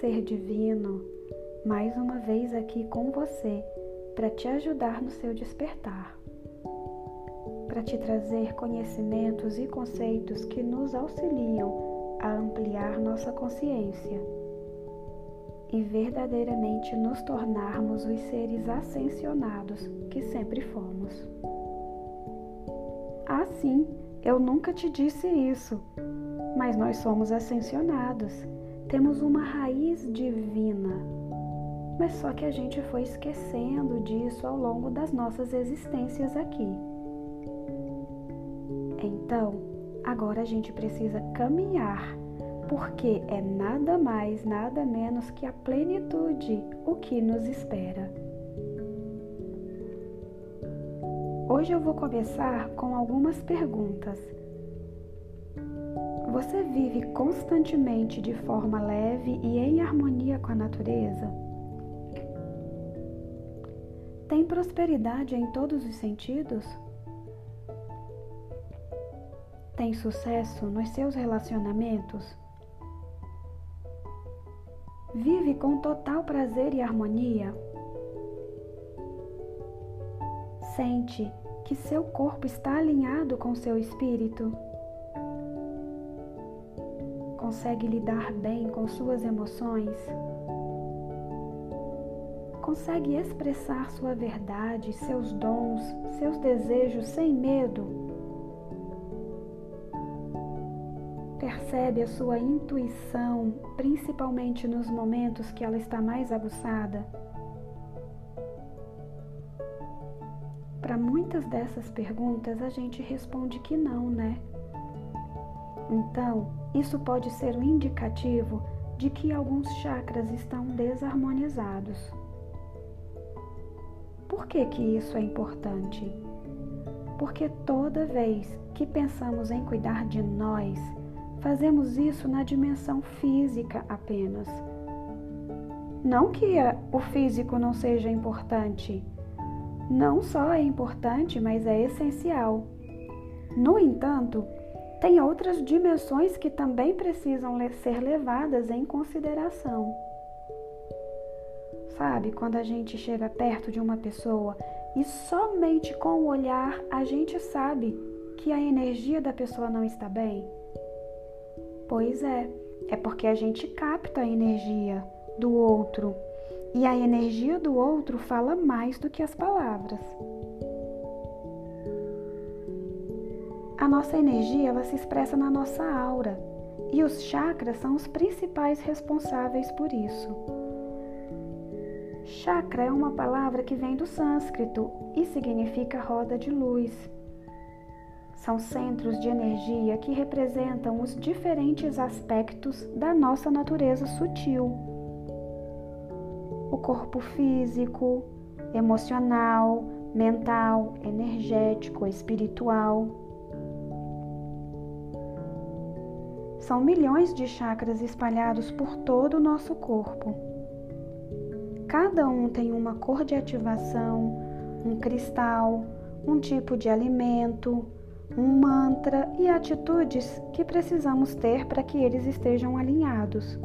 ser divino, mais uma vez aqui com você para te ajudar no seu despertar, para te trazer conhecimentos e conceitos que nos auxiliam a ampliar nossa consciência e verdadeiramente nos tornarmos os seres ascensionados que sempre fomos. Assim, eu nunca te disse isso, mas nós somos ascensionados, temos uma raiz divina. Mas só que a gente foi esquecendo disso ao longo das nossas existências aqui. Então, agora a gente precisa caminhar porque é nada mais, nada menos que a plenitude o que nos espera. Hoje eu vou começar com algumas perguntas. Você vive constantemente de forma leve e em harmonia com a natureza? Tem prosperidade em todos os sentidos? Tem sucesso nos seus relacionamentos? Vive com total prazer e harmonia. Sente que seu corpo está alinhado com seu espírito. Consegue lidar bem com suas emoções. Consegue expressar sua verdade, seus dons, seus desejos sem medo Percebe a sua intuição, principalmente nos momentos que ela está mais aguçada? Para muitas dessas perguntas a gente responde que não, né? Então, isso pode ser um indicativo de que alguns chakras estão desarmonizados. Por que, que isso é importante? Porque toda vez que pensamos em cuidar de nós, fazemos isso na dimensão física apenas. Não que o físico não seja importante. Não só é importante, mas é essencial. No entanto, tem outras dimensões que também precisam ser levadas em consideração. Sabe, quando a gente chega perto de uma pessoa e somente com o olhar a gente sabe que a energia da pessoa não está bem? Pois é, é porque a gente capta a energia do outro e a energia do outro fala mais do que as palavras. Nossa energia ela se expressa na nossa aura e os chakras são os principais responsáveis por isso. Chakra é uma palavra que vem do sânscrito e significa roda de luz. São centros de energia que representam os diferentes aspectos da nossa natureza sutil. O corpo físico, emocional, mental, energético, espiritual. São milhões de chakras espalhados por todo o nosso corpo. Cada um tem uma cor de ativação, um cristal, um tipo de alimento, um mantra e atitudes que precisamos ter para que eles estejam alinhados.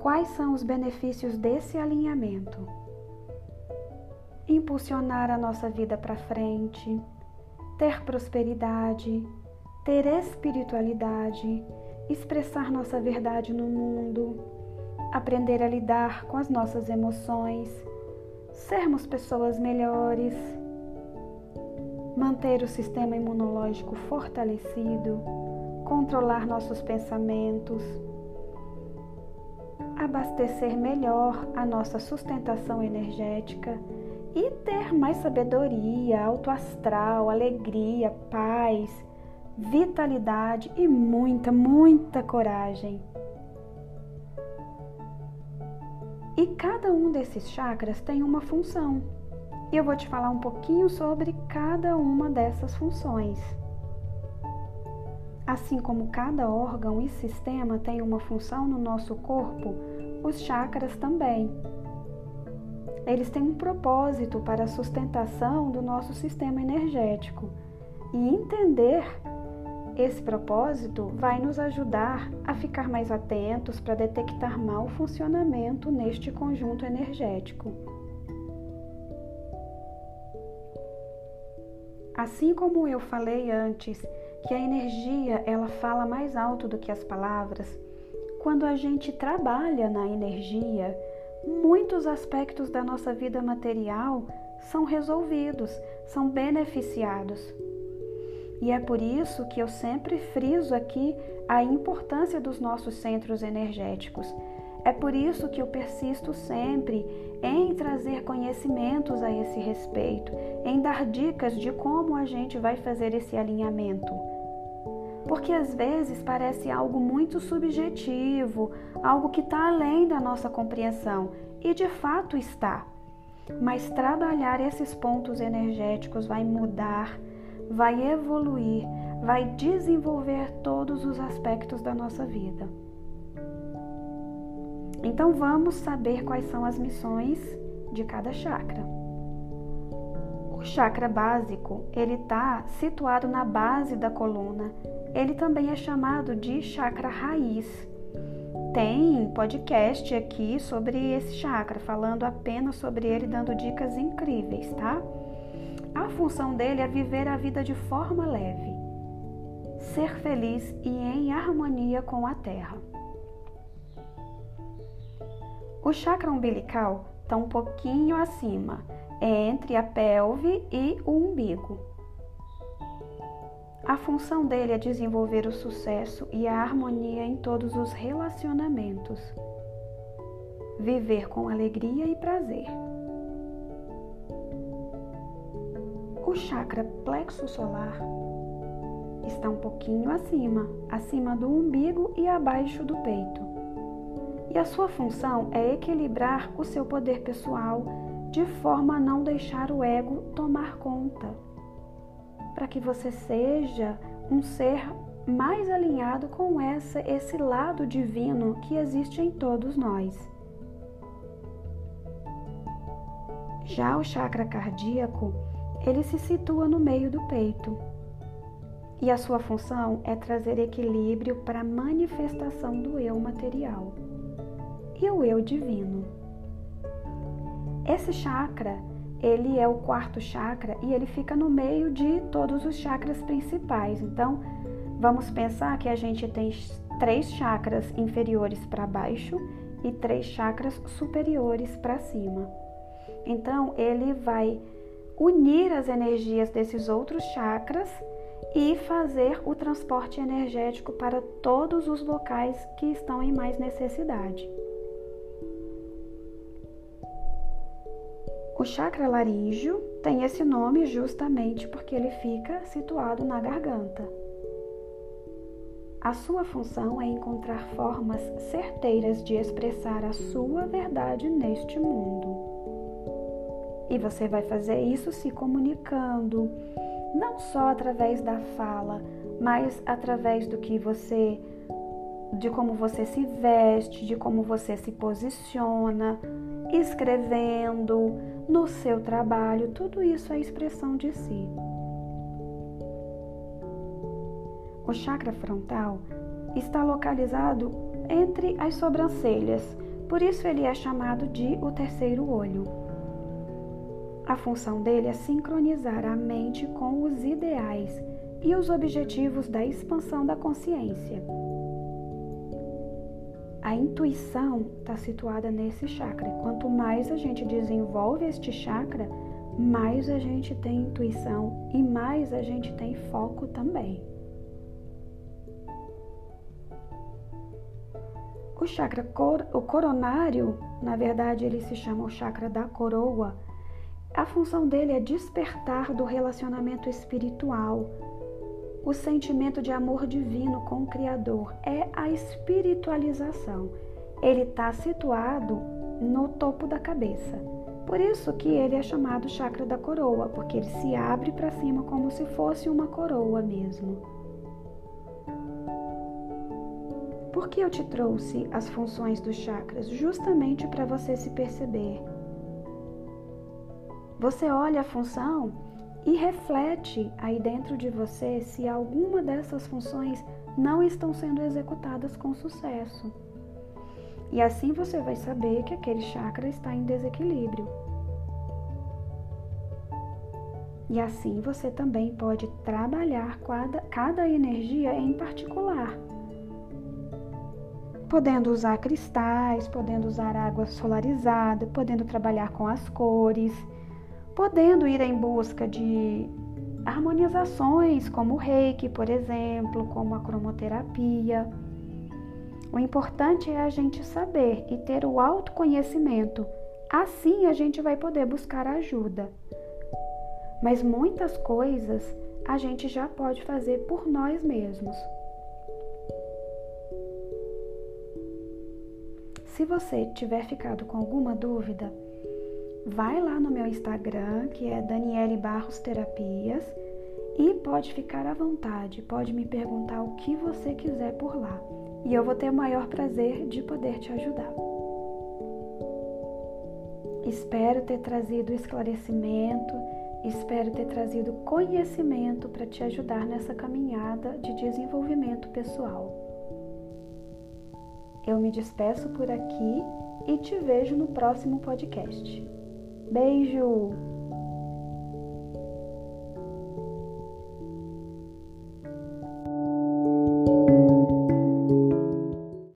Quais são os benefícios desse alinhamento? Impulsionar a nossa vida para frente, ter prosperidade, ter espiritualidade, expressar nossa verdade no mundo, aprender a lidar com as nossas emoções sermos pessoas melhores, manter o sistema imunológico fortalecido, controlar nossos pensamentos, abastecer melhor a nossa sustentação energética e ter mais sabedoria, alto astral, alegria, paz, vitalidade e muita, muita coragem. E cada um desses chakras tem uma função. E eu vou te falar um pouquinho sobre cada uma dessas funções. Assim como cada órgão e sistema tem uma função no nosso corpo, os chakras também. Eles têm um propósito para a sustentação do nosso sistema energético. E entender esse propósito vai nos ajudar a ficar mais atentos para detectar mau funcionamento neste conjunto energético. Assim como eu falei antes, que a energia ela fala mais alto do que as palavras, quando a gente trabalha na energia, muitos aspectos da nossa vida material são resolvidos, são beneficiados. E é por isso que eu sempre friso aqui a importância dos nossos centros energéticos. É por isso que eu persisto sempre em trazer conhecimentos a esse respeito, em dar dicas de como a gente vai fazer esse alinhamento. Porque às vezes parece algo muito subjetivo, algo que está além da nossa compreensão, e de fato está. Mas trabalhar esses pontos energéticos vai mudar, vai evoluir, vai desenvolver todos os aspectos da nossa vida. Então vamos saber quais são as missões de cada chakra. O chakra básico, ele está situado na base da coluna. Ele também é chamado de chakra raiz tem podcast aqui sobre esse chakra, falando apenas sobre ele, dando dicas incríveis, tá? A função dele é viver a vida de forma leve, ser feliz e em harmonia com a terra. O chakra umbilical está um pouquinho acima, é entre a pelve e o umbigo. A função dele é desenvolver o sucesso e a harmonia em todos os relacionamentos. Viver com alegria e prazer. O chakra plexo solar está um pouquinho acima, acima do umbigo e abaixo do peito. E a sua função é equilibrar o seu poder pessoal de forma a não deixar o ego tomar conta para que você seja um ser mais alinhado com essa, esse lado divino que existe em todos nós. Já o chakra cardíaco, ele se situa no meio do peito. E a sua função é trazer equilíbrio para a manifestação do eu material e o eu divino. Esse chakra ele é o quarto chakra e ele fica no meio de todos os chakras principais. Então, vamos pensar que a gente tem três chakras inferiores para baixo e três chakras superiores para cima. Então, ele vai unir as energias desses outros chakras e fazer o transporte energético para todos os locais que estão em mais necessidade. O chakra laríngeo tem esse nome justamente porque ele fica situado na garganta. A sua função é encontrar formas certeiras de expressar a sua verdade neste mundo. E você vai fazer isso se comunicando, não só através da fala, mas através do que você de como você se veste, de como você se posiciona, escrevendo, no seu trabalho, tudo isso é expressão de si. O chakra frontal está localizado entre as sobrancelhas, por isso ele é chamado de o terceiro olho. A função dele é sincronizar a mente com os ideais e os objetivos da expansão da consciência. A intuição está situada nesse chakra. Quanto mais a gente desenvolve este chakra, mais a gente tem intuição e mais a gente tem foco também. O chakra cor, o coronário, na verdade, ele se chama o chakra da coroa. A função dele é despertar do relacionamento espiritual, o sentimento de amor divino com o Criador, é a espiritualização. Ele está situado no topo da cabeça. Por isso que ele é chamado chakra da coroa, porque ele se abre para cima como se fosse uma coroa mesmo. Por que eu te trouxe as funções dos chakras? Justamente para você se perceber. Você olha a função e reflete aí dentro de você se alguma dessas funções não estão sendo executadas com sucesso. E assim você vai saber que aquele chakra está em desequilíbrio. E assim você também pode trabalhar cada, cada energia em particular. Podendo usar cristais, podendo usar água solarizada, podendo trabalhar com as cores podendo ir em busca de harmonizações como o reiki, por exemplo, como a cromoterapia. O importante é a gente saber e ter o autoconhecimento. Assim a gente vai poder buscar ajuda. Mas muitas coisas a gente já pode fazer por nós mesmos. Se você tiver ficado com alguma dúvida, vai lá no meu Instagram, que é Daniele Barros Terapias, e pode ficar à vontade, pode me perguntar o que você quiser por lá. E eu vou ter o maior prazer de poder te ajudar. Espero ter trazido esclarecimento, espero ter trazido conhecimento para te ajudar nessa caminhada de desenvolvimento pessoal. Eu me despeço por aqui e te vejo no próximo podcast. Beijo!